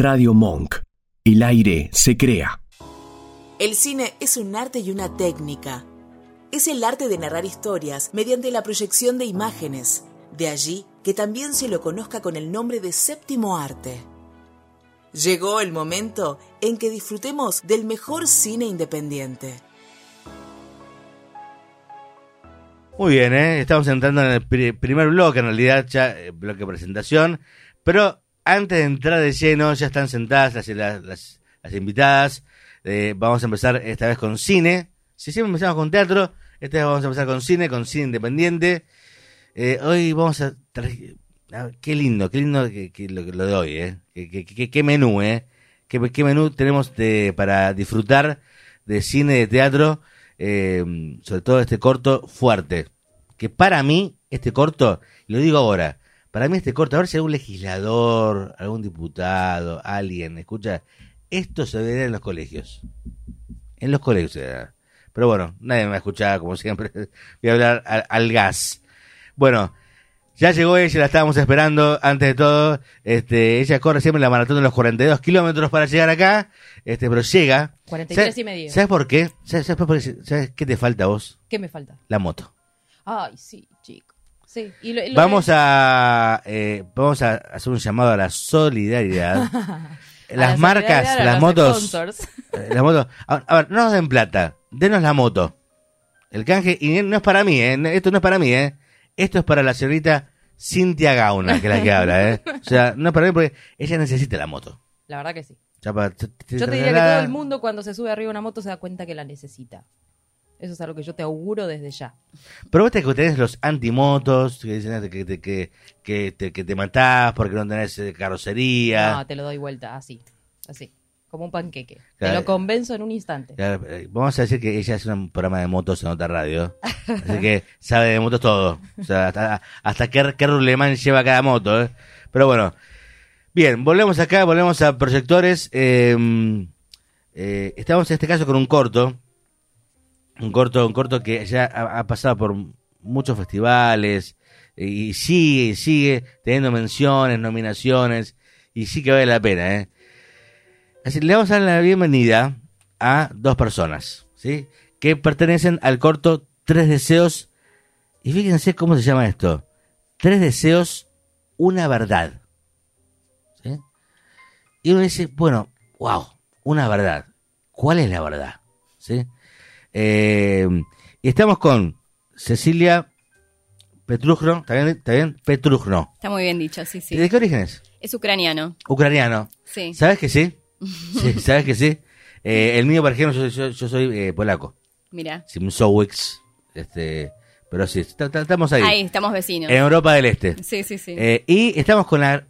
Radio Monk. El aire se crea. El cine es un arte y una técnica. Es el arte de narrar historias mediante la proyección de imágenes. De allí que también se lo conozca con el nombre de séptimo arte. Llegó el momento en que disfrutemos del mejor cine independiente. Muy bien, ¿eh? estamos entrando en el pri- primer bloque, en realidad ya eh, bloque de presentación, pero antes de entrar de lleno ya están sentadas las, invitadas, Eh, vamos a empezar esta vez con cine, si siempre empezamos con teatro, esta vez vamos a empezar con cine, con cine independiente, Eh, hoy vamos a... Qué lindo, qué lindo lo, de hoy, ¿eh? Qué, qué- qué- menú, ¿eh? Qué, menú tenemos de, para disfrutar de cine, de teatro, eh, sobre todo este corto fuerte. Que para mí, este corto, lo digo ahora, para mí este corto, a ver si algún legislador, algún diputado, alguien, escucha, esto se debería en los colegios. En los colegios se. Pero bueno, nadie me va a escuchar, como siempre. Voy a hablar al, al gas. Bueno, ya llegó ella, la estábamos esperando antes de todo. Este, ella corre siempre la maratón de los 42 kilómetros para llegar acá, este, pero llega. 43 ¿Sabes- y medio. ¿Sabes por qué? ¿Sabes, sabes por qué? ¿Sabes qué te falta a vos? ¿Qué me falta? La moto. Ay, sí, chico. Sí. Y lo- y lo- Vamos a eh, vamos a hacer un llamado a la solidaridad. las la marcas, solidaridad, a las motos, eh, las motos. A, a ver, no nos den plata, denos la moto. El canje y no es para mí, eh, esto no es para mí, eh. Esto es para la señorita Cintia Gauna, que es la que habla, eh. O sea, no es para mí porque ella necesita la moto. La verdad que sí. Yo te diría que todo el mundo cuando se sube arriba una moto se da cuenta que la necesita. Eso es algo que yo te auguro desde ya. Pero viste que tenés los antimotos que dicen que te, que, que te, que te matás porque no tenés eh, carrocería. No, te lo doy vuelta así. Así. Como un panqueque. Claro. Te lo convenzo en un instante. Claro, eh, Vamos a decir que ella hace un programa de motos en otra radio. Así que sabe de motos todo. O sea, hasta, hasta qué, qué rulemán lleva cada moto. ¿eh? Pero bueno. Bien, volvemos acá, volvemos a proyectores. Eh, eh, estamos en este caso con un corto. Un corto, un corto que ya ha, pasado por muchos festivales. eh, Y sigue, sigue teniendo menciones, nominaciones. Y sí que vale la pena, ¿eh? Así, le vamos a dar la bienvenida a dos personas, ¿sí? Que pertenecen al corto Tres Deseos. Y fíjense cómo se llama esto. Tres Deseos, una verdad. ¿Sí? Y uno dice, bueno, wow, una verdad. ¿Cuál es la verdad? ¿Sí? Eh, y estamos con Cecilia Petrujno, ¿está bien? ¿Está bien? Petrujno. Está muy bien dicho, sí, sí. ¿De qué origen es? Es ucraniano, Ucraniano. sí. ¿Sabes que sí? Sí, ¿sabes que sí? Eh, el mío, por ejemplo, yo, yo- yo soy eh, polaco. Mira. Simsowicz. Este, pero sí, estamos ahí. Ahí, estamos vecinos. En Europa del Este. Sí, sí, sí. Eh, y estamos con la,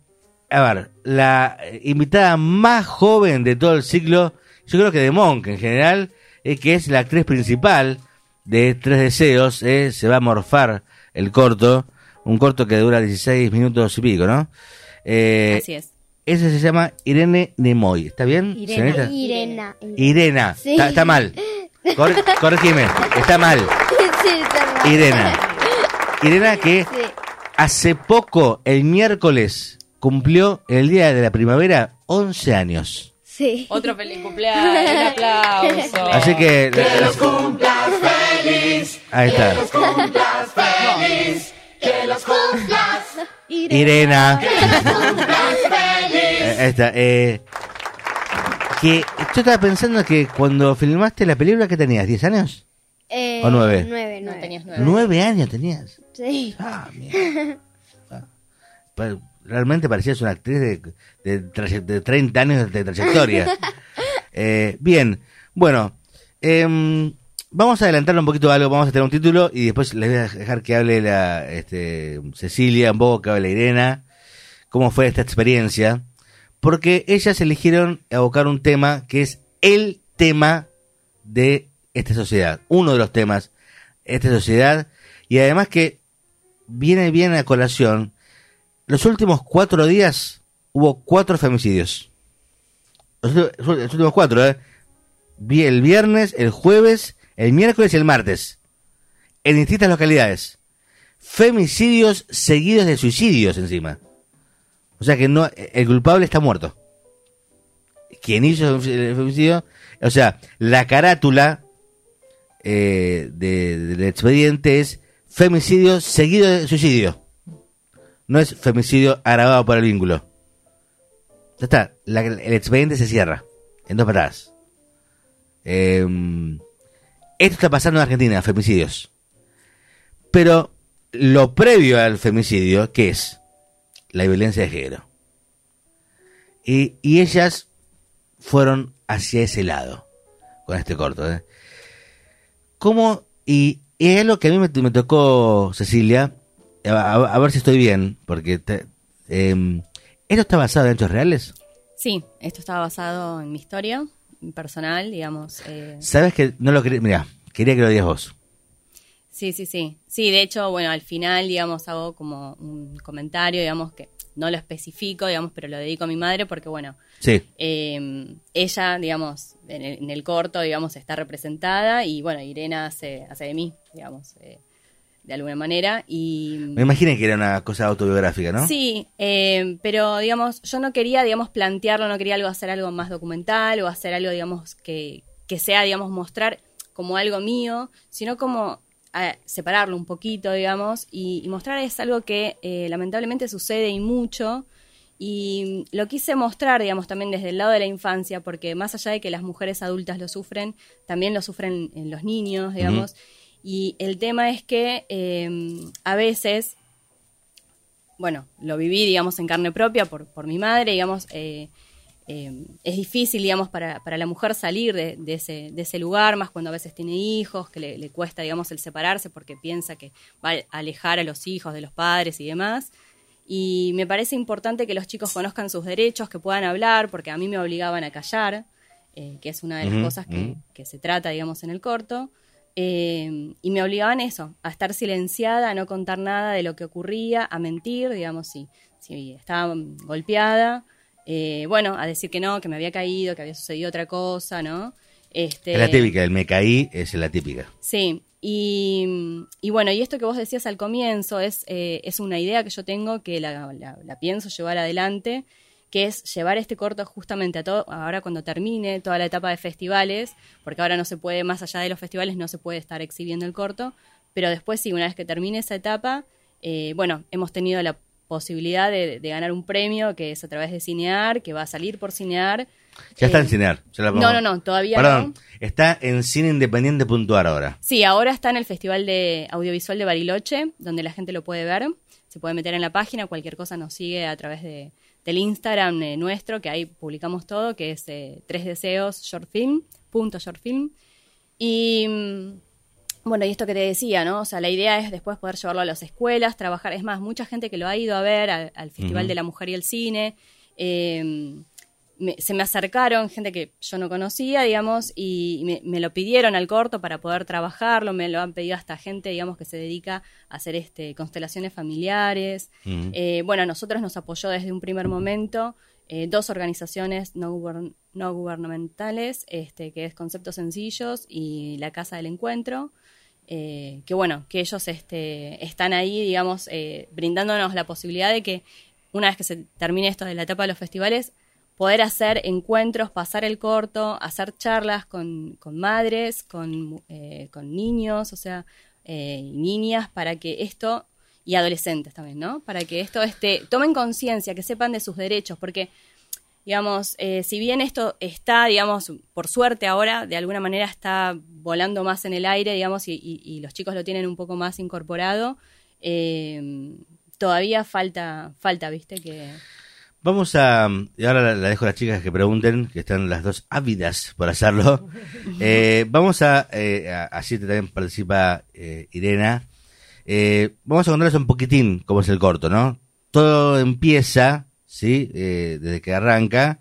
a ver, la invitada más joven de todo el ciclo, yo creo que de Monk en general, eh, que es la actriz principal de Tres Deseos, eh, se va a morfar el corto, un corto que dura 16 minutos y pico, ¿no? Eh, Así es. ese se llama Irene Nemoy, ¿está bien? señorita? Irena. Irena, Sí. está, está mal. Cor- corregime, está mal. Sí, está mal. Irena. Irena que Sí. hace poco, el miércoles, cumplió el día de la primavera 11 años. Sí. Otro feliz cumpleaños. Un aplauso. Así que... Ahí está. Irena. Eh, Ahí está. Eh, que yo estaba pensando que cuando filmaste la película, ¿qué tenías? ¿10 años? Eh, ¿O nueve? Nueve, No nueve. tenías nueve. ¿Nueve años tenías? Sí. Ah, mierda. Ah. Pa- Realmente parecías una actriz de, de, de 30 años de trayectoria. Eh, bien, bueno, em, vamos a adelantarle un poquito algo, vamos a tener un título y después les voy a dejar que hable la este, Cecilia, un poco que hable Irena, cómo fue esta experiencia, porque ellas eligieron abocar un tema que es el tema de esta sociedad, uno de los temas de esta sociedad, y además que viene bien a colación, los últimos cuatro días hubo cuatro femicidios. Los, últimos cuatro, ¿eh? Vi el viernes, el jueves, el miércoles y el martes. En distintas localidades. Femicidios seguidos de suicidios encima. O sea que no, el culpable está muerto. quien hizo el femicidio, o sea, la carátula eh, de- del expediente es femicidio seguido de suicidio. No es femicidio agravado por el vínculo. Ya está, la- el expediente se cierra en dos patadas. Eh, esto está pasando en Argentina, femicidios. Pero lo previo al femicidio, ¿qué es? La violencia de género. Y, y ellas fueron hacia ese lado con este corto. ¿eh? ¿Cómo? Y, es lo que a mí me tocó, Cecilia, a, ver si estoy bien, porque te- em, ¿esto está basado en hechos reales? Sí, esto estaba basado en mi historia personal, digamos. eh, ¿Sabes que no lo quería? Mira, quería que lo digas vos. Sí, sí, sí. Sí, de hecho, bueno, al final, digamos, hago como un comentario, digamos, que no lo especifico, digamos, pero lo dedico a mi madre porque, bueno, Sí. eh, ella, digamos, en el, en el corto, digamos, está representada y, bueno, Irena hace, hace de mí, digamos, eh, de alguna manera. Y, Me imaginé que era una cosa autobiográfica, ¿no? Sí, eh, pero digamos, yo no quería, digamos, plantearlo, no quería algo hacer algo más documental o hacer algo, digamos, que, que sea, digamos, mostrar como algo mío, sino como separarlo un poquito, digamos, y, y mostrar es algo que eh, lamentablemente sucede y mucho. Y lo quise mostrar, digamos, también desde el lado de la infancia, porque más allá de que las mujeres adultas lo sufren, también lo sufren en los niños, digamos. Y el tema es que eh, a veces bueno, lo viví, digamos, en carne propia por, por mi madre, digamos, eh, eh, es difícil, digamos, para, para la mujer salir de, de ese, de ese lugar, más cuando a veces tiene hijos, que le, le cuesta, digamos, el separarse porque piensa que va a alejar a los hijos de los padres y demás. Y me parece importante que los chicos conozcan sus derechos, que puedan hablar, porque a mí me obligaban a callar, eh, que es una de las cosas que se trata, digamos, en el corto. Eh, y me obligaban eso, a estar silenciada, a no contar nada de lo que ocurría, a mentir, digamos, si, si estaba golpeada, eh, bueno, a decir que no, que me había caído, que había sucedido otra cosa, ¿no? Este, Es la típica, el me caí es la típica. Sí, y, y bueno, y esto que vos decías al comienzo es, eh, es una idea que yo tengo que la, la- la pienso llevar adelante, que es llevar este corto justamente a todo, ahora cuando termine toda la etapa de festivales, porque ahora no se puede, más allá de los festivales, no se puede estar exhibiendo el corto, pero después sí, una vez que termine esa etapa, eh, bueno, hemos tenido la posibilidad de, de ganar un premio que es a través de Cinear, que va a salir por Cinear. Ya está Eh, en Cinear. ya la no, no, no, todavía Perdón, no. está en cineindependiente.ar ahora. Sí, ahora está en el Festival de Audiovisual de Bariloche, donde la gente lo puede ver. Se puede meter en la página, cualquier cosa nos sigue a través de, del Instagram eh, nuestro, que ahí publicamos todo, que es eh, tres deseos shortfilm, punto shortfilm. Y mm, bueno, y esto que te decía, ¿no? O sea, la idea es después poder llevarlo a las escuelas, trabajar. Es más, mucha gente que lo ha ido a ver al, al Festival de la Mujer y el Cine. eh, me- se me acercaron gente que yo no conocía, digamos, y me, me lo pidieron al corto para poder trabajarlo, me lo han pedido hasta gente, digamos, que se dedica a hacer este constelaciones familiares. Ujú. Eh, bueno, a nosotros nos apoyó desde un primer momento eh, dos organizaciones no gubernamentales, este, que es Conceptos Sencillos y la Casa del Encuentro, eh, que bueno, que ellos este, están ahí, digamos, eh, brindándonos la posibilidad de que una vez que se termine esto de la etapa de los festivales, poder hacer encuentros, pasar el corto, hacer charlas con, con madres, con, eh, con niños, o sea, eh, niñas, para que esto, y adolescentes también, ¿no? Para que esto este, tomen conciencia, que sepan de sus derechos, porque, digamos, eh, si bien esto está, digamos, por suerte ahora, de alguna manera está volando más en el aire, digamos, y, y- y los chicos lo tienen un poco más incorporado, eh, todavía falta, falta, viste, que... Vamos a. Y ahora la, dejo a las chicas que pregunten, que están las dos ávidas por hacerlo. Eh, vamos a. Eh, a- así también participa eh, Irena. Eh, vamos a contarles un poquitín cómo es el corto, ¿no? Todo empieza, ¿sí? Eh, desde que arranca.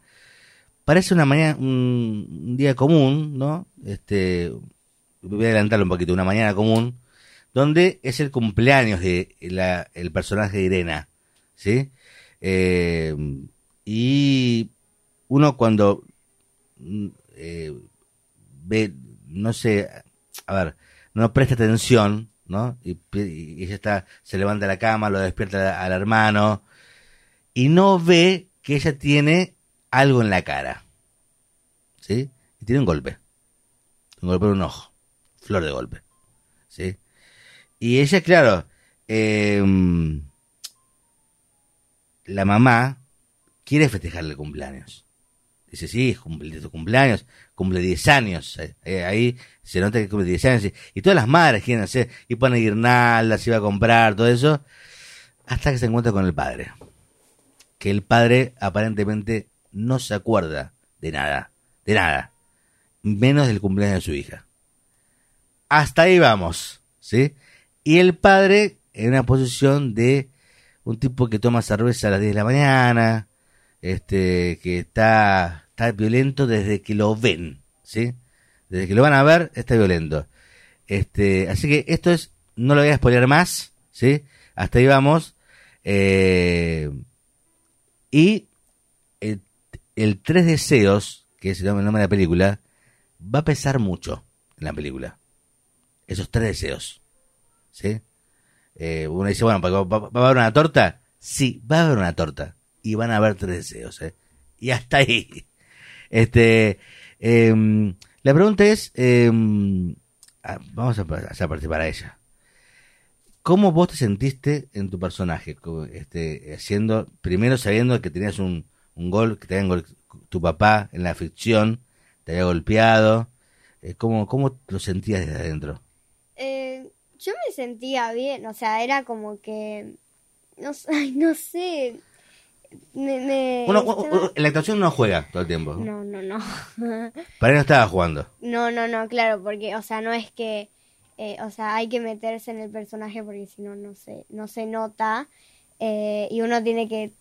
Parece una mañana, un, un día común, ¿no? Este. Voy a adelantarlo un poquito, una mañana común, donde es el cumpleaños de la, el personaje de Irena, ¿sí? Eh, y uno cuando mm, eh, ve, no sé, a ver, no presta atención, ¿no? Y ella está, se levanta de la cama, lo despierta al hermano, y no ve que ella tiene algo en la cara, ¿sí? Y tiene un golpe. Un golpe en un ojo. Flor de golpe. ¿Sí? Y ella, claro, eh, la mamá quiere festejarle el cumpleaños. Dice, sí, cumple tu cumpleaños, cumple 10 años. Ahí se nota que cumple 10 años. Y, y todas las madres quieren hacer, y ponen guirnaldas, y va a comprar, todo eso. Hasta que se encuentra con el padre. Que el padre aparentemente no se acuerda de nada. De nada. Menos del cumpleaños de su hija. Hasta ahí vamos. ¿Sí? Y el padre en una posición de un tipo que toma cerveza a las 10 de la mañana, este, que está, está violento desde que lo ven, ¿sí? Desde que lo van a ver, está violento. Este, así que esto es, no lo voy a spoiler más, ¿sí? Hasta ahí vamos. Eh, y el, el Tres Deseos, que es el nombre de la película, va a pesar mucho en la película. Esos tres deseos. ¿Sí? Eh, uno dice, bueno, ¿va, a haber una torta? Sí, va a haber una torta. Y van a haber tres deseos, ¿eh? Y hasta ahí. Este, em, la pregunta es, ah, vamos a hacer participar a ella. ¿Cómo vos te sentiste en tu personaje? Este, haciendo, primero sabiendo que tenías un, un gol, que te habían tu papá en la ficción, te había golpeado. Eh, ¿cómo, ¿Cómo lo sentías desde adentro? Eh, yo me sentía bien, o sea, era como que. No, ay, no sé. Me, me Uno, estaba- la actuación no juega todo el tiempo. No, no, no. Para él no estaba jugando. No, no, no, claro, porque, o sea, no es que. eh, o sea, hay que meterse en el personaje porque si no, no se, no se nota. eh, y uno tiene que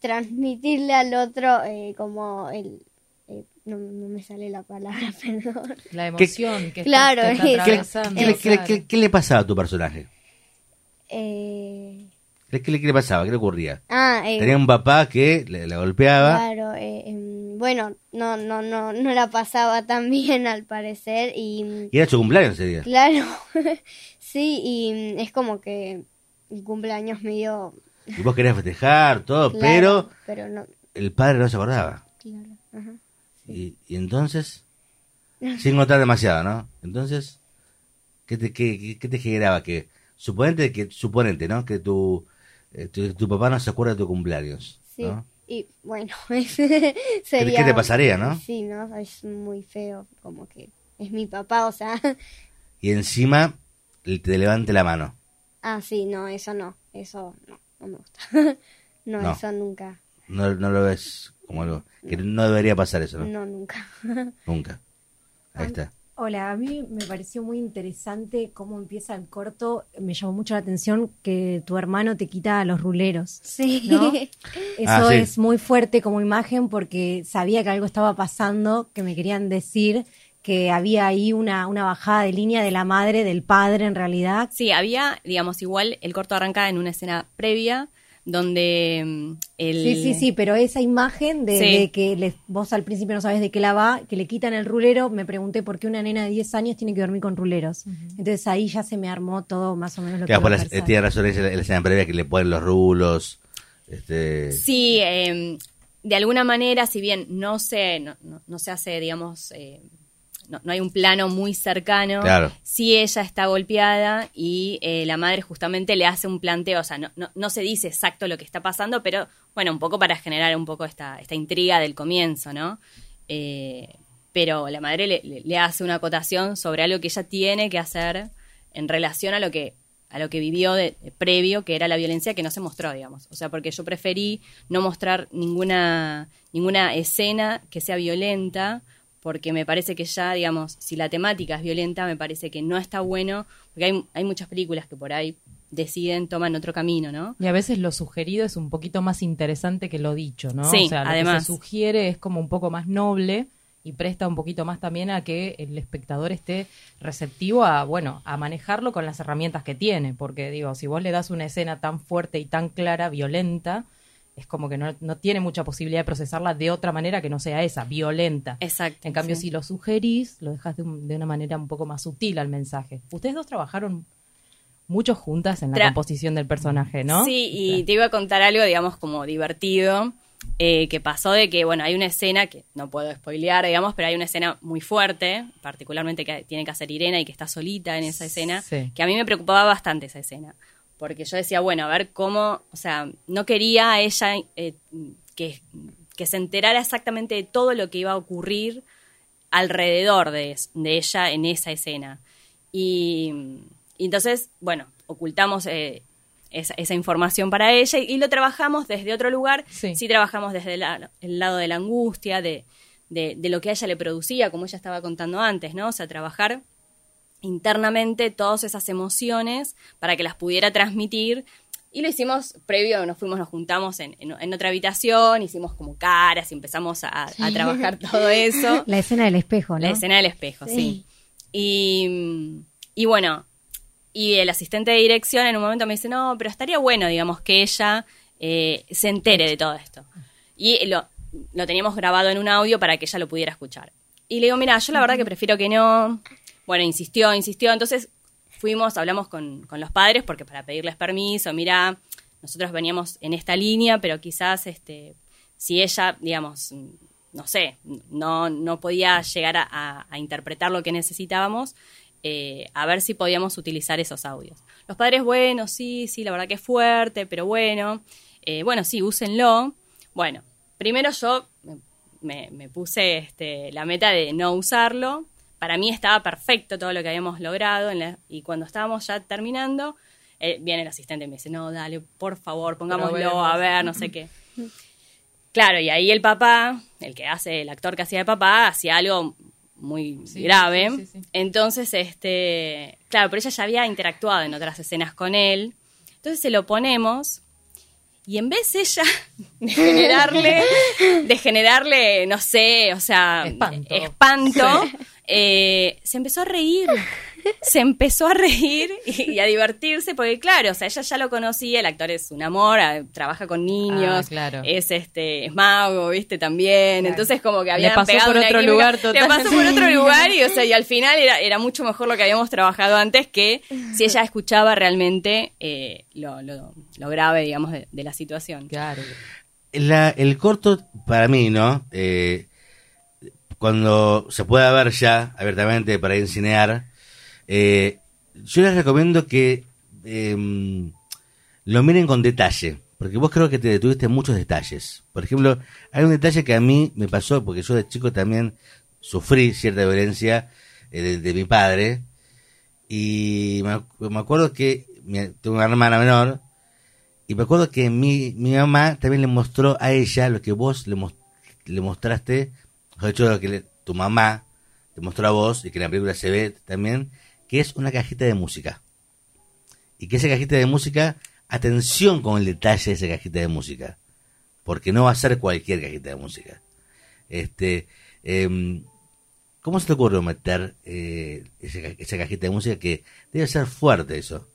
transmitirle al otro eh, como el. No, no me sale la palabra, perdón. La emoción que Claro, está, es- está ¿Qué, atravesando. qué le- qué le- claro. qué- qué le pasaba a tu personaje? Eh, ¿Qué, le- qué le pasaba? ¿Qué le ocurría? ah, eh, Tenía un papá que le, la golpeaba. Claro, eh, em, bueno, no, no, no, no la pasaba tan bien al parecer y Y era su cumpleaños ese día. claro, sí, y es como que el cumpleaños medio... Y vos querías festejar, todo, claro, pero Pero no, el padre no se acordaba. claro, ajá. Y, y entonces, sin contar demasiado, ¿no? Entonces, ¿qué te, qué, qué- te generaba? Que, suponente, que, suponente, ¿no? Que tu, eh, tu, tu papá no se acuerda de tu cumpleaños. Sí, ¿no? y bueno, sería... qué te pasaría, no? Sí, ¿no? Es muy feo, como que es mi papá, o sea... Y encima te levante la mano. ah, sí, no, eso no, eso no, no me gusta. no, No. eso nunca, No, no lo ves como algo que no debería pasar eso, ¿no? no, nunca. Nunca. Ahí está. Hola, a mí me pareció muy interesante cómo empieza el corto. Me llamó mucho la atención que tu hermano te quita los ruleros. sí. ¿no? Eso Ah, sí. es muy fuerte como imagen porque sabía que algo estaba pasando, que me querían decir que había ahí una, una bajada de línea de la madre, del padre en realidad. Sí, había, digamos, igual el corto arranca en una escena previa donde mm, el... Sí, sí, sí, pero esa imagen de, Sí. de que le- vos al principio no sabes de qué la va, que le quitan el rulero, me pregunté por qué una nena de 10 años tiene que dormir con ruleros. Entonces ahí ya se me armó todo más o menos lo Que después que iba a la- eh, tiene razón en la escena previa que le ponen los rulos. Este, Sí, eh, de alguna manera, si bien no se, no, no- no se hace, digamos, eh, no, no hay un plano muy cercano, Claro. sí ella está golpeada y eh, la madre justamente le hace un planteo, o sea, no, no, no se dice exacto lo que está pasando, pero bueno, un poco para generar un poco esta, esta intriga del comienzo, ¿no? Eh, pero la madre le, hace una acotación sobre algo que ella tiene que hacer en relación a lo que a lo que vivió de, de previo, que era la violencia que no se mostró, digamos. O sea, porque yo preferí no mostrar ninguna, ninguna escena que sea violenta, porque me parece que ya, digamos, si la temática es violenta, me parece que no está bueno, porque hay, hay muchas películas que por ahí deciden, toman otro camino, ¿no? Y a veces lo sugerido es un poquito más interesante que lo dicho, ¿no? Sí, o sea, lo además. que se sugiere es como un poco más noble y presta un poquito más también a que el espectador esté receptivo a, bueno, a manejarlo con las herramientas que tiene, porque digo, si vos le das una escena tan fuerte y tan clara, violenta, es como que no, no tiene mucha posibilidad de procesarla de otra manera que no sea esa, violenta. Exacto. En cambio, sí. si lo sugerís, lo dejas de, un- de una manera un poco más sutil al mensaje. Ustedes dos trabajaron mucho juntas en la Tra- composición del personaje, ¿no? Sí, y te iba a contar algo, digamos, como divertido. eh, que pasó de que, bueno, hay una escena que no puedo spoilear, digamos, pero hay una escena muy fuerte, particularmente que tiene que hacer Irena y que está solita en esa escena, Sí. que a mí me preocupaba bastante esa escena. Porque yo decía, bueno, a ver cómo, o sea, no quería a ella eh, que, que se enterara exactamente de todo lo que iba a ocurrir alrededor de, de ella en esa escena. Y, y entonces, bueno, ocultamos eh, esa, esa información para ella y, y lo trabajamos desde otro lugar. Sí. trabajamos desde la- el lado de la angustia, de, de, de lo que a ella le producía, como ella estaba contando antes, ¿no? O sea, trabajar internamente todas esas emociones para que las pudiera transmitir. Y lo hicimos previo, nos fuimos, nos juntamos en, en- en otra habitación, hicimos como caras y empezamos a, a trabajar todo eso. La escena del espejo, ¿no? La escena del espejo, sí. Y, y bueno, y el asistente de dirección en un momento me dice, no, pero estaría bueno, digamos, que ella eh, se entere de todo esto. Y lo, lo teníamos grabado en un audio para que ella lo pudiera escuchar. Y le digo, mira, yo la verdad que prefiero que no. Bueno, insistió, insistió. Entonces fuimos, hablamos con, con los padres porque para pedirles permiso, mira, nosotros veníamos en esta línea, pero quizás este, si ella, digamos, no sé, no, no podía llegar a, interpretar lo que necesitábamos, eh, a ver si podíamos utilizar esos audios. Los padres, bueno, sí, sí, la verdad que es fuerte, pero bueno, eh, bueno, sí, úsenlo. Bueno, primero yo me- me puse este, la meta de no usarlo. Para mí estaba perfecto todo lo que habíamos logrado en la- y cuando estábamos ya terminando, eh, viene el asistente y me dice, no, dale, por favor, pongámoslo, a ver, no sé qué. Claro, y ahí el papá, el que hace, el actor que hacía de papá, hacía algo muy Sí, grave. sí, sí, sí. Entonces, este, claro, pero ella ya había interactuado en otras escenas con él. Entonces se lo ponemos y en vez ella de generarle, de generarle, no sé, o sea, Espanto. espanto, eh, se empezó a reír. Se empezó a reír y, y a divertirse, porque claro, o sea, ella ya lo conocía, el actor es un amor, ah, trabaja con niños, Ah, claro. es este, es mago, viste, también. Entonces como que había pasó por otro lugar Le pasó por otro lugar y, o sea, y al final era, era mucho mejor lo que habíamos trabajado antes que si ella escuchaba realmente eh, lo, lo, lo grave, digamos, de, de la situación. Claro. La- el corto, para mí, ¿no? Eh, cuando se pueda ver ya abiertamente para incinear, eh, yo les recomiendo que eh, lo miren con detalle, porque vos creo que te detuviste en muchos detalles. Por ejemplo, hay un detalle que a mí me pasó, porque yo de chico también sufrí cierta violencia eh, de, mi padre, y me, ac- me acuerdo que tengo una hermana menor, y me acuerdo que mi, mi mamá también le mostró a ella lo que vos le mostraste, mejor dicho, lo que le- tu mamá te mostró a vos, y que en la película se ve también, que es una cajita de música. Y que esa cajita de música, atención con el detalle de esa cajita de música. Porque no va a ser cualquier cajita de música. Este, em, ¿Cómo se te ocurrió meter eh, esa, ca- esa cajita de música que debe ser fuerte eso?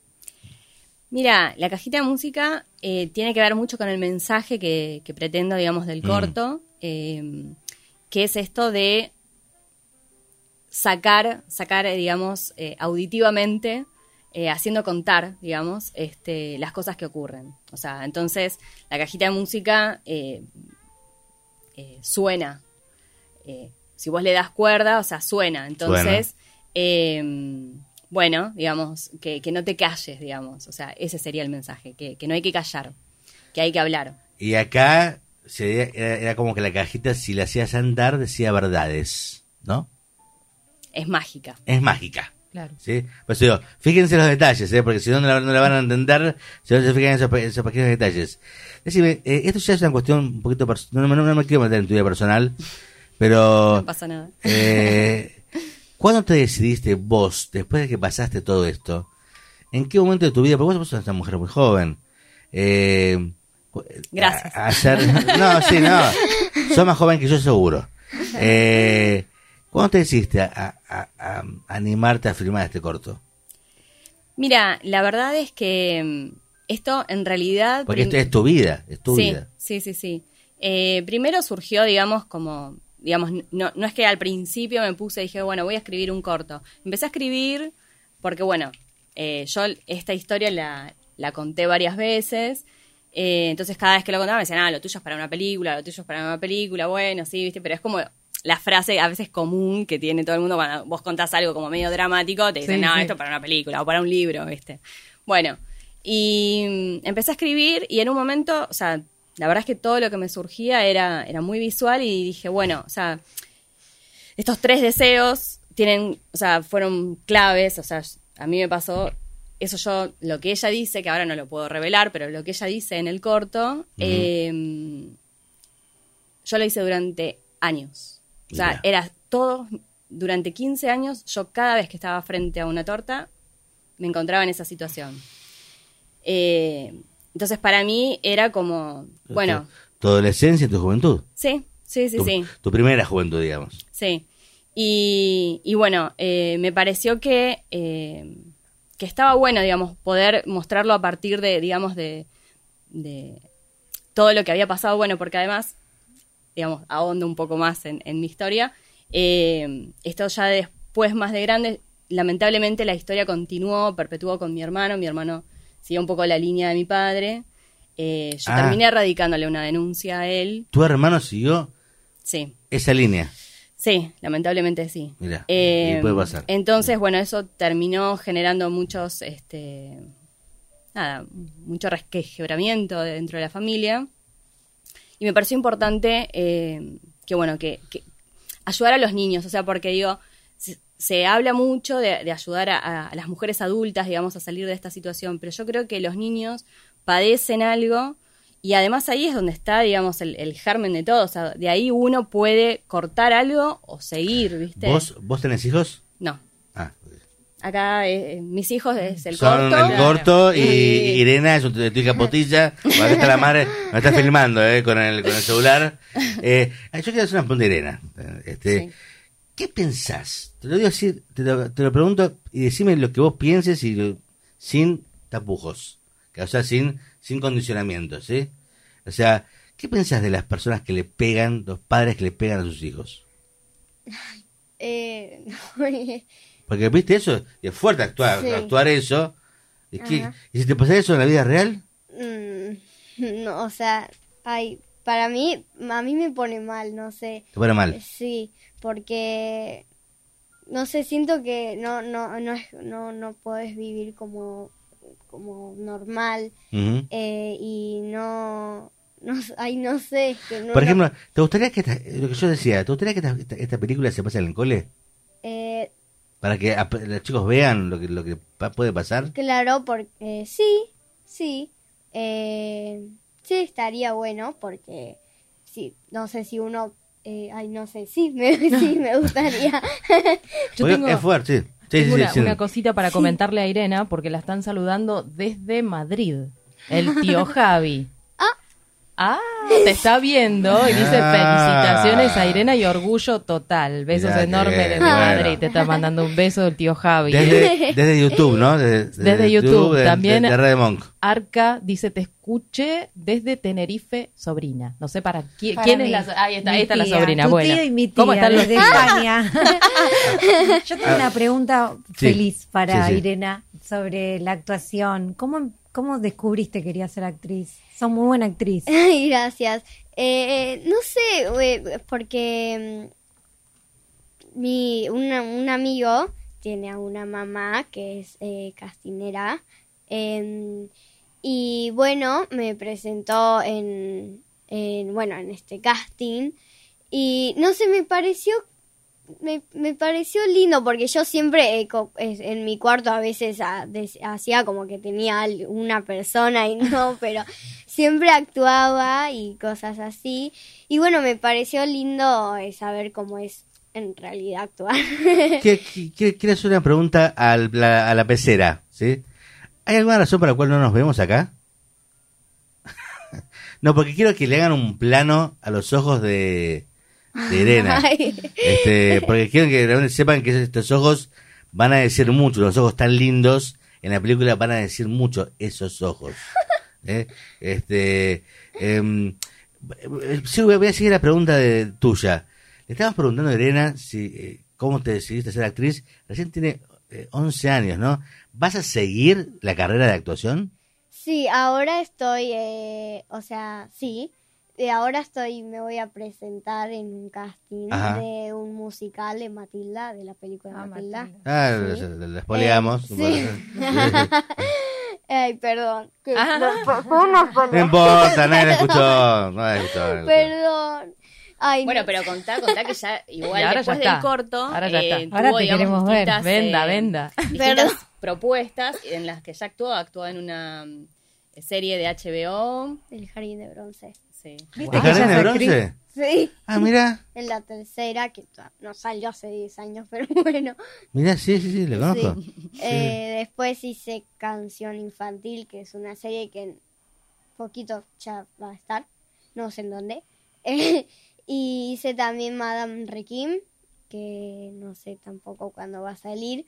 Mira, la cajita de música eh, tiene que ver mucho con el mensaje que, que pretendo, digamos, del Mm. corto, eh, que es esto de sacar, sacar, eh, digamos, eh, auditivamente, eh, haciendo contar, digamos, este, las cosas que ocurren. O sea, entonces la cajita de música eh, suena. Si vos le das cuerda, o sea, suena. Entonces, eh, bueno, digamos, que, que no te calles, digamos. O sea, ese sería el mensaje, que, que no hay que callar, que hay que hablar. Y acá era, era como que la cajita, si la hacías andar, decía verdades, ¿no? Es mágica. Es mágica. Claro. ¿sí? Pues digo, fíjense los detalles, ¿eh? porque si no, no la, no la van a entender si no se fijan en esos, pe- esos pequeños detalles. Decime, eh, esto ya es una cuestión un poquito personal, no, no, no me quiero meter en tu vida personal, pero... No pasa nada. Eh, ¿Cuándo te decidiste vos, después de que pasaste todo esto, en qué momento de tu vida, porque vos sos una mujer muy joven, eh, Gracias. a- no, sí, no, sos más joven que yo seguro. Eh, ¿Cuándo te decidiste a, a- a- a animarte a filmar este corto? Mira, la verdad es que mm, esto en realidad... Porque esto es tu vida, es tu sí, vida. Sí, sí, sí. Eh, primero surgió, digamos, como, digamos, no, no es que al principio me puse y dije, bueno, voy a escribir un corto. Empecé a escribir porque, bueno, eh, yo esta historia la, la conté varias veces Eh, entonces cada vez que lo contaba me decían, ah, lo tuyo es para una película, lo tuyo es para una película, bueno, sí, viste, pero es como la frase a veces común que tiene todo el mundo cuando vos contás algo como medio dramático, te dicen, Sí, no, sí. esto es para una película o para un libro, viste. Bueno, y mm, empecé a escribir y en un momento, o sea, la verdad es que todo lo que me surgía era, era muy visual y dije, bueno, o sea, estos tres deseos tienen, o sea, fueron claves, o sea, a mí me pasó eso yo, lo que ella dice, que ahora no lo puedo revelar, pero lo que ella dice en el corto, eh, yo lo hice durante años. O sea, Mira. era todo, durante 15 años, yo cada vez que estaba frente a una torta, me encontraba en esa situación. Eh, entonces, para mí era como, bueno, Tu, tu adolescencia y tu juventud. sí, sí, sí, tu, sí. tu primera juventud, digamos. Sí. Y, y bueno, eh, me pareció que, eh, que estaba bueno, digamos, poder mostrarlo a partir de, digamos, de, de todo lo que había pasado. Bueno, porque además, digamos, ahondo un poco más en, en mi historia. Eh, esto ya después, más de grande, lamentablemente la historia continuó, perpetuó con mi hermano. Mi hermano siguió un poco la línea de mi padre. Eh, yo Ah. terminé radicándole una denuncia a él. Tu hermano siguió Sí. esa línea. Sí, lamentablemente sí. Mira, Eh, y puede pasar. Entonces, bueno, eso terminó generando muchos, este, nada, mucho resquebramiento dentro de la familia. Y me pareció importante eh, que, bueno, que, que ayudar a los niños, o sea, porque digo, se, se habla mucho de, de ayudar a, a las mujeres adultas, digamos, a salir de esta situación, pero yo creo que los niños padecen algo y además ahí es donde está, digamos, el, el germen de todo, o sea, de ahí uno puede cortar algo o seguir, ¿viste? ¿Vos, ¿Vos tenés hijos? No. Ah, Acá eh, mis hijos es el son corto. el corto y Y- Irena es tu, tu hija potilla. Bueno, acá está la madre, me está filmando eh, con, el, con el celular. Eh, yo quiero hacer una pregunta Irena. Este, Sí. ¿Qué pensás? Te lo digo así, te lo, te lo pregunto y decime lo que vos pienses y sin tapujos. O sea, sin, sin condicionamientos, ¿sí? O sea, ¿qué pensás de las personas que le pegan, los padres que le pegan a sus hijos? Eh, Porque, viste, eso es fuerte actuar, Sí. actuar eso. ¿Y, qué- Ajá. ¿Y si te pasa eso en la vida real? mm, no, o sea, ay, para mí, a mí me pone mal, no sé. Te pone mal. Sí, porque no sé, siento que no no no es, no no puedes vivir como como normal eh, y no no ay no sé, que no Por ejemplo, ¿te gustaría que esta, lo que yo decía, ¿te gustaría que esta, esta- esta película se pase en el cole? eh, Para que los chicos vean lo que, lo que pa- puede pasar. claro, porque sí, sí, eh, sí estaría bueno porque sí, no sé si uno eh, ay no sé, sí me sí me gustaría. Yo Porque tengo- es fuerte, sí. Sí, Tengo sí, una, sí, una sí. cosita para comentarle a Irena, porque la están saludando desde Madrid. El tío Javi. Ah, te está viendo y dice Ah. felicitaciones a Irena y orgullo total. Besos Mirá enormes desde bueno. Madrid. Te está mandando un beso el tío Javi. Desde, desde YouTube, ¿no? Desde, Desde YouTube, de, también- De, de Red Monk. Arca dice, te escuché desde Tenerife, sobrina. No sé para quién, Para quién es la so- Ahí está, ahí está la sobrina. Tu Bueno, tío y mi tía ¿cómo están los desde España. Yo tengo una pregunta Sí. feliz para Sí, sí. Irena sobre la actuación. ¿Cómo, ¿Cómo descubriste que querías ser actriz? Sos muy buena actriz. Gracias. Eh, no sé, eh, porque mm, mi una- un amigo tiene a una mamá que es eh, castinera em, y bueno me presentó en, en bueno en este casting y no sé me pareció me, me pareció lindo porque yo siempre eh, en mi cuarto a veces hacía como que tenía una persona y no, pero siempre actuaba y cosas así. Y bueno, me pareció lindo eh, saber cómo es en realidad actuar. ¿Qué- qué- qué- Quiero hacer una pregunta al- la- a la pecera, ¿sí? ¿Hay alguna razón para la cual no nos vemos acá? no, porque quiero que le hagan un plano a los ojos de, de Irena. Este, porque quiero que realmente sepan que estos ojos van a decir mucho, los ojos tan lindos en la película van a decir mucho esos ojos. ¿eh? Este, em, sí, voy a seguir la pregunta de, tuya. Le estábamos preguntando a Irena si, eh, cómo te decidiste a ser actriz. Recién tiene eh, 11 años, ¿no? ¿Vas a seguir la carrera de actuación? Sí, ahora estoy, eh, o sea, sí. Ahora estoy, me voy a presentar en un casting Ajá. de un musical de Matilda, de la película Ah, Matilda. Matilda. Ah, Sí. le- le spoileamos. Eh, sí. Ay, perdón. que- no, importa, nadie la escuchó. Nadie escuchó. Perdón. Ay, Bueno, no. pero contá, contá que ya igual ahora después ya está. del corto Ahora ya eh, está. tuvo, Ahora te digamos, queremos ver. Venda, eh, venda. distintas Perdón. propuestas en las que ya actuó, actuó en una serie de HBO. El jardín de bronce. Sí. ¿Viste ¿El que jardín ella de bronce? Sí. Ah, mira. En la tercera, que no salió hace 10 años, pero bueno. Mira, sí, sí, sí, le conozco. Sí. Eh, después hice Canción Infantil, que es una serie que en poquito ya va a estar, no sé en dónde. y hice también Madame Requiem, que no sé tampoco cuándo va a salir.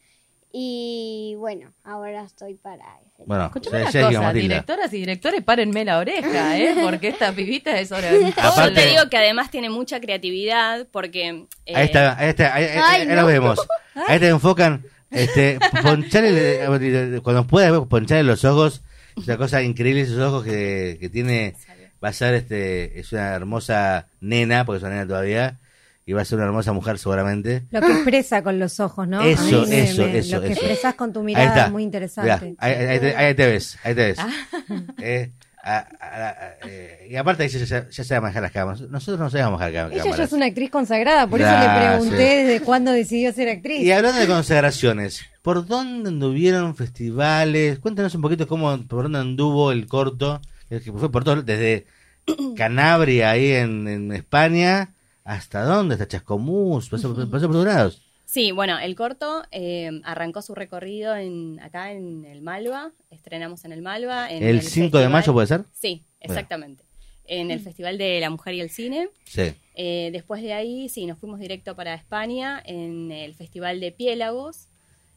Y bueno, ahora estoy para ese. Bueno, Escuchame una cosa, Matilda. directoras y directores, párenme la oreja, ¿eh? Porque esta pibita es hora Yo te digo que además tiene mucha creatividad porque... eh, Ahí está, ahí está, ahí, ahí- Ay, ahí no. lo vemos. Ahí te enfocan. Este, ponchale, cuando puedas, ponchale los ojos. Es una cosa increíble esos ojos que, que tiene. Va a ser, este, es una hermosa nena, porque es una nena todavía. Y va a ser una hermosa mujer seguramente. Lo que expresa con los ojos, ¿no? Eso, me- eso, me- eso, Lo que eso. expresas con tu mirada está. es muy interesante. ahí, ahí te, ahí te ves, ahí te ves. Eh, a- a- a- eh, y aparte ella ya, ya sabe manejar las cámaras. Nosotros no sabemos manejar Ella cámaras. ya es una actriz consagrada, por Ya, eso le pregunté sí. desde cuándo decidió ser actriz. Y hablando de consagraciones, ¿por dónde anduvieron festivales? Cuéntanos un poquito cómo, por dónde anduvo el corto, que fue por todo, desde Canabria ahí en, en España, hasta dónde, hasta Chascomús, pasó, pasó por todos lados. Sí, bueno, el corto eh, arrancó su recorrido en acá en el Malva, estrenamos en el Malva. En ¿El 5 de mayo puede ser? Sí, exactamente. En el Festival de la Mujer y el Cine. Sí. Eh, después de ahí, sí, nos fuimos directo para España en el Festival de Piélagos,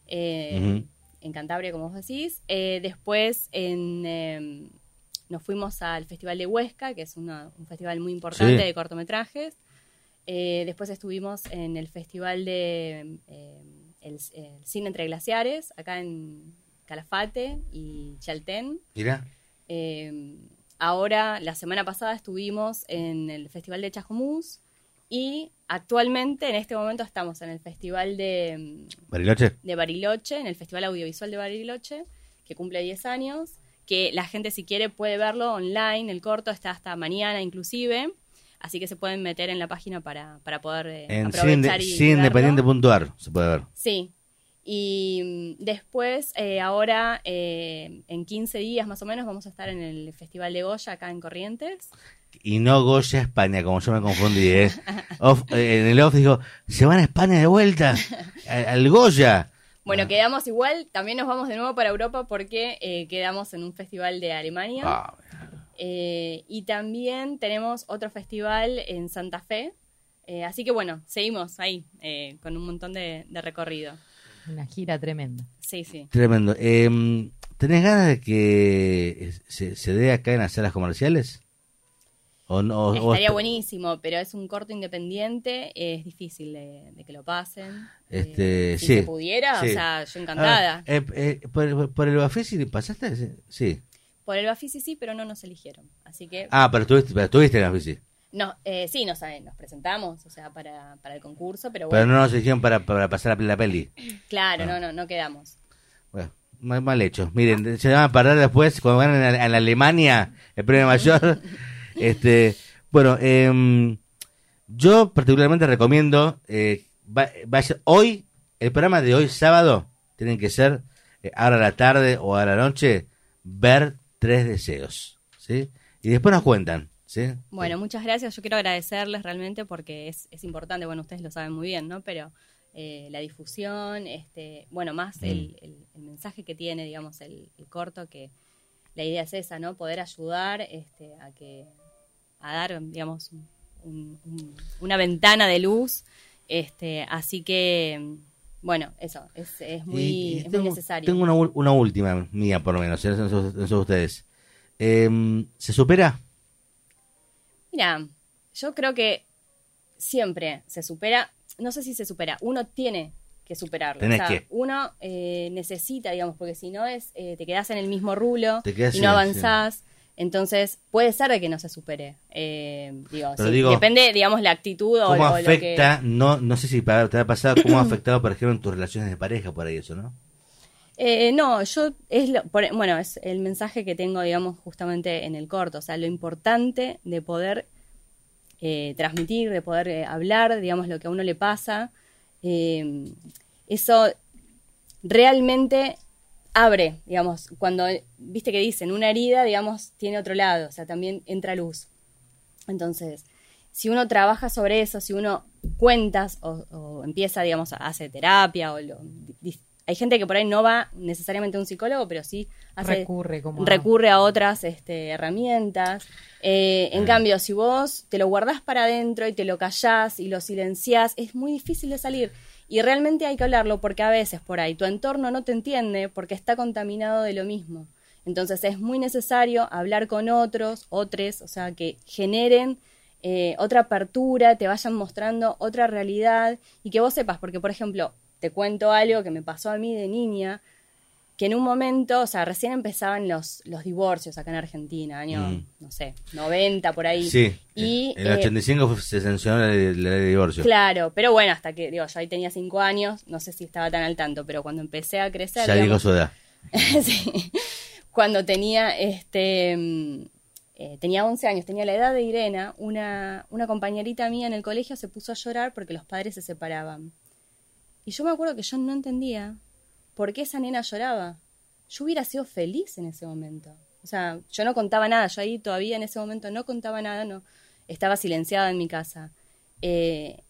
eh, en Cantabria, como vos decís. Eh, después en, eh, nos fuimos al Festival de Huesca, que es una- un festival muy importante Sí. de cortometrajes. Eh, después estuvimos en el Festival de eh, el, el Cine Entre Glaciares, acá en Calafate y Chaltén. Mira. Eh, ahora, la semana pasada estuvimos en el Festival de Chascomús y actualmente, en este momento, estamos en el Festival de, Bariloche. de Bariloche, en el Festival Audiovisual de Bariloche, que cumple 10 años, que la gente si quiere puede verlo online, el corto está hasta mañana inclusive, así que se pueden meter en la página para, para poder eh, En aprovechar y verlo. cineindependiente.ar se puede ver. Sí. Y mm, después, eh, ahora, eh, en 15 días más o menos, vamos a estar en el Festival de Goya acá en Corrientes. Y no Goya España, como yo me confundí. ¿eh? Off- eh, en el off dijo, se van a España de vuelta, al, al Goya. Bueno, quedamos igual, también nos vamos de nuevo para Europa porque eh, quedamos en un festival de Alemania. Ah, Eh, y también tenemos otro festival en Santa Fe. Eh, así que bueno, seguimos ahí eh, con un montón de, de recorrido. Una gira tremenda. Sí, sí. Tremendo. Eh, ¿Tenés ganas de que se, se dé acá en las salas comerciales? ¿O no? o- Estaría buenísimo, pero es un corto independiente, es difícil de, de que lo pasen. Este, Eh, si sí. se pudiera, Sí. o sea, yo encantada. Ah, eh, eh, por, por el Bafisi pasaste? Sí. Por el Bafisi sí, pero no nos eligieron. Así que, Ah, pero estuviste, pero estuviste en el Bafisi. no, eh, sí, nos, eh, nos presentamos, o sea, para, para el concurso, pero Pero bueno, no nos eligieron para, para pasar la, peli. claro, Ah. no, no, no quedamos. Bueno, mal, mal hecho. Miren, se van a perder después cuando en, en la Alemania el premio mayor. este, bueno, em, yo particularmente recomiendo, eh, va- vaya- hoy, el programa de hoy sábado, tienen que ser, eh, ahora a la tarde o a la noche, ver tres deseos, ¿sí? Y después nos cuentan, ¿sí? Bueno, muchas gracias. Yo quiero agradecerles realmente porque es, es importante, bueno, ustedes lo saben muy bien, ¿no? Pero eh, la difusión, este, bueno, más Mm. el, el- el mensaje que tiene, digamos, el, el corto, que la idea es esa, ¿no? Poder ayudar este, a que a dar, digamos, un- un- una ventana de luz. Este, así que, bueno, eso, es, es muy, Y- y es muy necesario. Tengo una, una última mía, por lo menos, en esos, en esos ustedes. Em, ¿Se supera? Mira, yo creo que siempre se supera, no sé si se supera, uno tiene que superarlo. Tenés o sea, que. uno eh, necesita, digamos, porque si no es, eh, te quedás en el mismo rulo Te y no avanzás. Entonces, puede ser de que no se supere. Eh, digo, Pero sí, digo, depende, digamos, la actitud o, ¿Cómo o lo que... afecta? No, no sé si te ha pasado, ¿cómo ha afectado, por ejemplo, en tus relaciones de pareja por ahí eso, no? Eh, no, yo es lo- por- bueno, es el mensaje que tengo, digamos, justamente en el corto, o sea, lo importante de poder eh, transmitir, de poder eh, hablar, digamos, lo que a uno le pasa, eh, eso realmente abre, digamos, cuando, viste que dicen, una herida, digamos, tiene otro lado, o sea, también entra luz. Entonces, si uno trabaja sobre eso, si uno cuentas o, o empieza, digamos, hace terapia o lo- di- hay gente que por ahí no va necesariamente a un psicólogo, pero sí hace, Recurre como a- recurre a otras este, herramientas. Eh, en cambio, si vos te lo guardás para adentro y te lo callás y lo silenciás, es muy difícil de salir. Y realmente hay que hablarlo porque a veces por ahí tu entorno no te entiende porque está contaminado de lo mismo. Entonces es muy necesario hablar con otros, otros, o sea, que generen eh, otra apertura, te vayan mostrando otra realidad y que vos sepas, porque por ejemplo, te cuento algo que me pasó a mí de niña, que en un momento, o sea, recién empezaban los, los divorcios acá en Argentina, año, Mm. no sé, 90 por ahí. Sí. Y, en el eh, 85 fue- se sancionó la ley, de divorcio. Claro, pero bueno, hasta que, digo, yo ahí tenía cinco años, no sé si estaba tan al tanto, pero cuando empecé a crecer, ya digamos, su edad. sí, cuando tenía, este, mm, eh, tenía 11 años, tenía la edad de Irena, una, una compañerita mía en el colegio se puso a llorar porque los padres se separaban. Y yo me acuerdo que yo no entendía por qué esa nena lloraba. Yo hubiera sido feliz en ese momento. O sea, yo no contaba nada, yo ahí todavía en ese momento no contaba nada, no estaba silenciada en mi casa. Eh,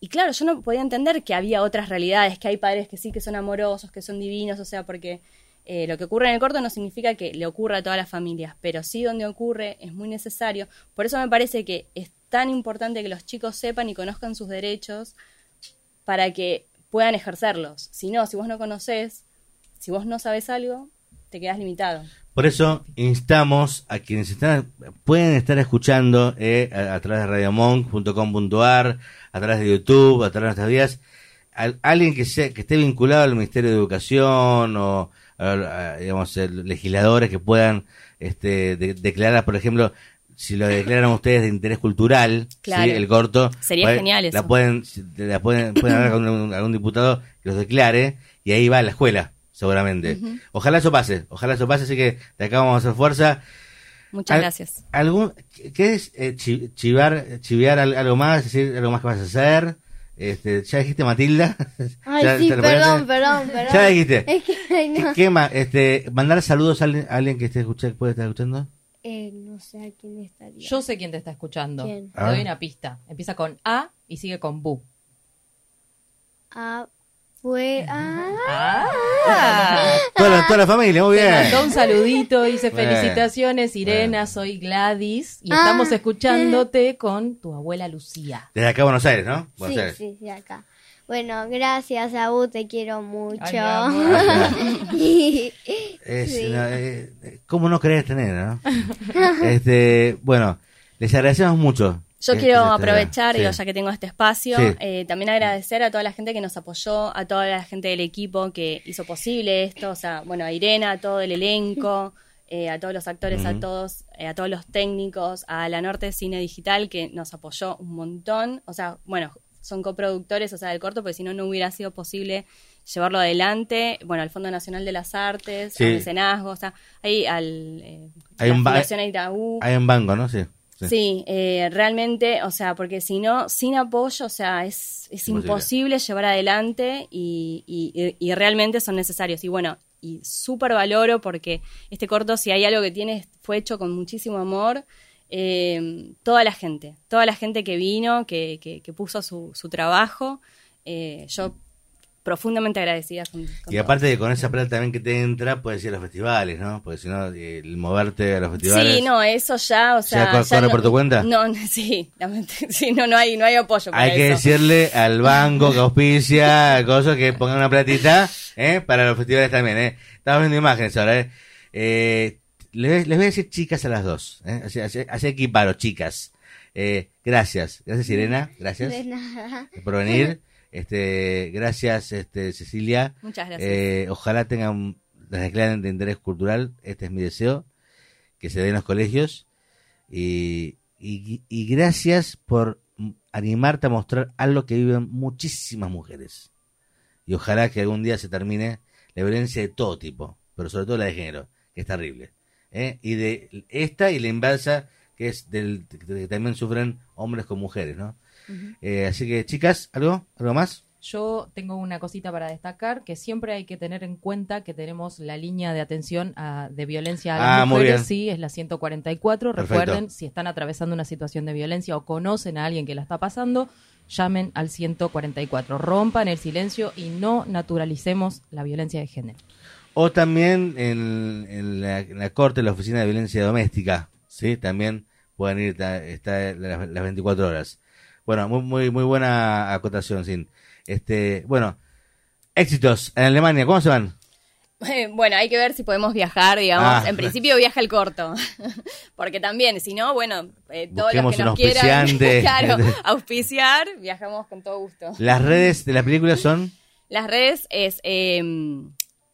y claro, yo no podía entender que había otras realidades, que hay padres que sí que son amorosos, que son divinos, o sea, porque eh, lo que ocurre en el corto no significa que le ocurra a todas las familias, pero sí donde ocurre es muy necesario. Por eso me parece que es tan importante que los chicos sepan y conozcan sus derechos para que puedan ejercerlos. Si no, si vos no conoces, si vos no sabes algo, te quedas limitado. Por eso instamos a quienes están, pueden estar escuchando eh, a, a través de radiomonk.com.ar, a través de YouTube, a través de nuestras vías, al- alguien que, sea, que esté vinculado al Ministerio de Educación o, a- a, digamos, legisladores que puedan este, de- declarar, por ejemplo, si lo declaran ustedes de interés cultural, Claro. ¿sí? el corto, Sería puede- genial La eso. pueden, la pueden, pueden hablar con un- algún diputado que los declare y ahí va a la escuela, seguramente. Ojalá eso pase, ojalá eso pase, así que de acá vamos a hacer fuerza. Muchas Al- gracias. ¿Algún, ¿Querés eh, chi- chivar, chiviar al- algo más? decir algo más que vas a hacer? Este, ¿Ya dijiste Matilda? Ay, ¿Ya- sí, perdón, parece? perdón, perdón. Ya dijiste. Es que, ay, ¿Qué, no. qué más? Este, ¿Mandar saludos a alguien, a alguien que esté escuchando, puede estar escuchando? Eh, no sé a quién estaría. Yo sé quién te está escuchando. ¿Quién? Te A doy una pista. Empieza con A y sigue con Bu. Ah, fue. Ah, Ah. Toda, la, toda la familia, muy Te bien. mandó un saludito, dice felicitaciones, Irena, Bueno. soy Gladys y Ah. estamos escuchándote con tu abuela Lucía. Desde acá a Buenos Aires, ¿no? Buenos sí, Aires. sí, sí, acá. Bueno, gracias, Abu, te quiero mucho. Ay, mi amor. Y- Es, Sí. no, eh, ¿Cómo no querés tener, no? este, bueno, les agradecemos mucho. Yo Este, quiero aprovechar, sí. digo, ya que tengo este espacio, Sí. eh, también agradecer a toda la gente que nos apoyó, a toda la gente del equipo que hizo posible esto, o sea, bueno, a Irena, a todo el elenco, eh, a todos los actores, a todos, eh, a todos los técnicos, a la Norte Cine Digital que nos apoyó un montón, o sea, bueno, son coproductores, o sea, del corto, porque si no, no hubiera sido posible llevarlo adelante, bueno, al Fondo Nacional de las Artes, Sí. al mecenazgo, o sea, ahí al... eh, Hay un Itaú. Hay un banco, ¿no? Sí. Sí, eh, realmente, o sea, porque si no, sin apoyo, o sea, es, es Imposible. imposible llevar adelante y, y- y realmente son necesarios. Y bueno, y súper valoro porque este corto, si hay algo que tiene, fue hecho con muchísimo amor. Eh, toda la gente, toda la gente que vino, que, que- que puso su, su trabajo, eh, yo profundamente agradecida con, con Y aparte de con esa plata también que te entra, puedes ir a los festivales, ¿no? Porque si no, el moverte a los festivales. Sí, no, eso ya, o sea... ¿Ya ya no- por tu cuenta? No, no, sí, sí, no, no hay, no hay apoyo para Hay que eso. decirle al banco que auspicia, cosas que pongan una platita, ¿eh? Para los festivales también, ¿eh? Estamos viendo imágenes ahora, ¿eh? Eh, les, les voy a decir chicas a las dos, ¿eh? Así, así, así equiparo, chicas. Eh, gracias. Gracias, Irena. Gracias De nada. por venir. Este, gracias, este, Cecilia. Muchas gracias. Eh, ojalá tengan las clases de interés cultural. Este es mi deseo. Que se den en los colegios. Y, y, y gracias por animarte a mostrar algo que viven muchísimas mujeres. Y ojalá que algún día se termine la violencia de todo tipo, pero sobre todo la de género, que es terrible. ¿Eh? Y de esta y la inversa, que es del que también sufren hombres con mujeres, ¿no? Eh, así que, chicas, ¿algo? ¿Algo más? Yo tengo una cosita para destacar, que siempre hay que tener en cuenta que tenemos la línea de atención a- de violencia a las Ah, mujeres, sí, es la 144. Perfecto. Recuerden, si están atravesando una situación de violencia o conocen a alguien que la está pasando, llamen al 144. Rompan el silencio y no naturalicemos la violencia de género. O también en, en la, en la corte, en la oficina de violencia doméstica, ¿sí? También pueden ir, está las, las 24 horas. Bueno, muy, muy, muy buena acotación, Sin. Este, bueno, éxitos en Alemania, ¿cómo se van? Bueno, hay que ver si podemos viajar, digamos. Ah, en principio viaja el corto. Porque también, si no, bueno, eh, todos los que nos quieran claro, auspiciar, viajamos con todo gusto. Las redes de la película son... Las redes es eh,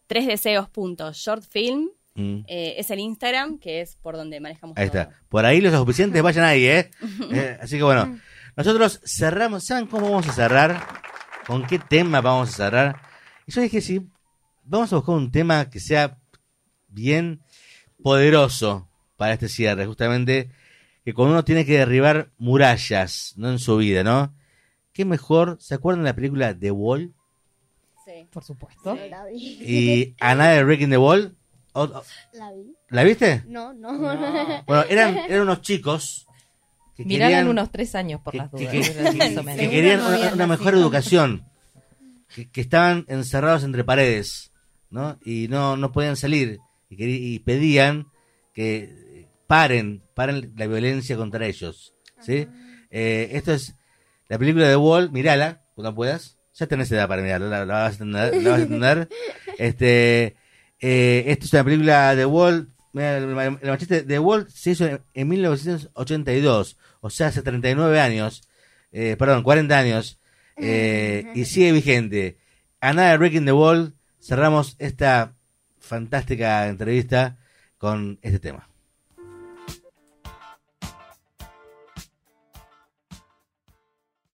tresdeseos.shortfilm. Mm, Eh, es el Instagram, que es por donde manejamos ahí todo. está. Por ahí los auspiciantes vayan ahí, ¿eh? Eh, Así que bueno, nosotros cerramos. ¿Saben cómo vamos a cerrar? ¿Con qué tema vamos a cerrar? Y yo dije, sí, vamos a buscar un tema que sea bien poderoso para este cierre, justamente que cuando uno tiene que derribar murallas, ¿no? En su vida, ¿no? ¿Qué mejor? ¿Se acuerdan de la película The Wall? Sí. Por supuesto. No la vi. Y Another Breaking the Wall. O- o- ¿La vi? ¿La viste? No, no. Bueno, eran, eran unos chicos que Mirala en querían, unos tres años, por que, las dudas. que- querían una, mejor educación, que, que estaban encerrados entre paredes, ¿no? Y no, no podían salir y, y pedían que paren, paren la violencia contra ellos, ¿sí? Eh, esto es la película de Wall, mirala cuando puedas. Ya tenés edad para mirarla, la, la vas a entender. la vas a entender. Este, eh, esta es una película de Wall. Mira, el, el machete de Wall se hizo en, en 1982, o sea, hace 39 años, eh, perdón, 40 años, eh, y sigue vigente. Another Breaking the Wall, cerramos esta fantástica entrevista con este tema.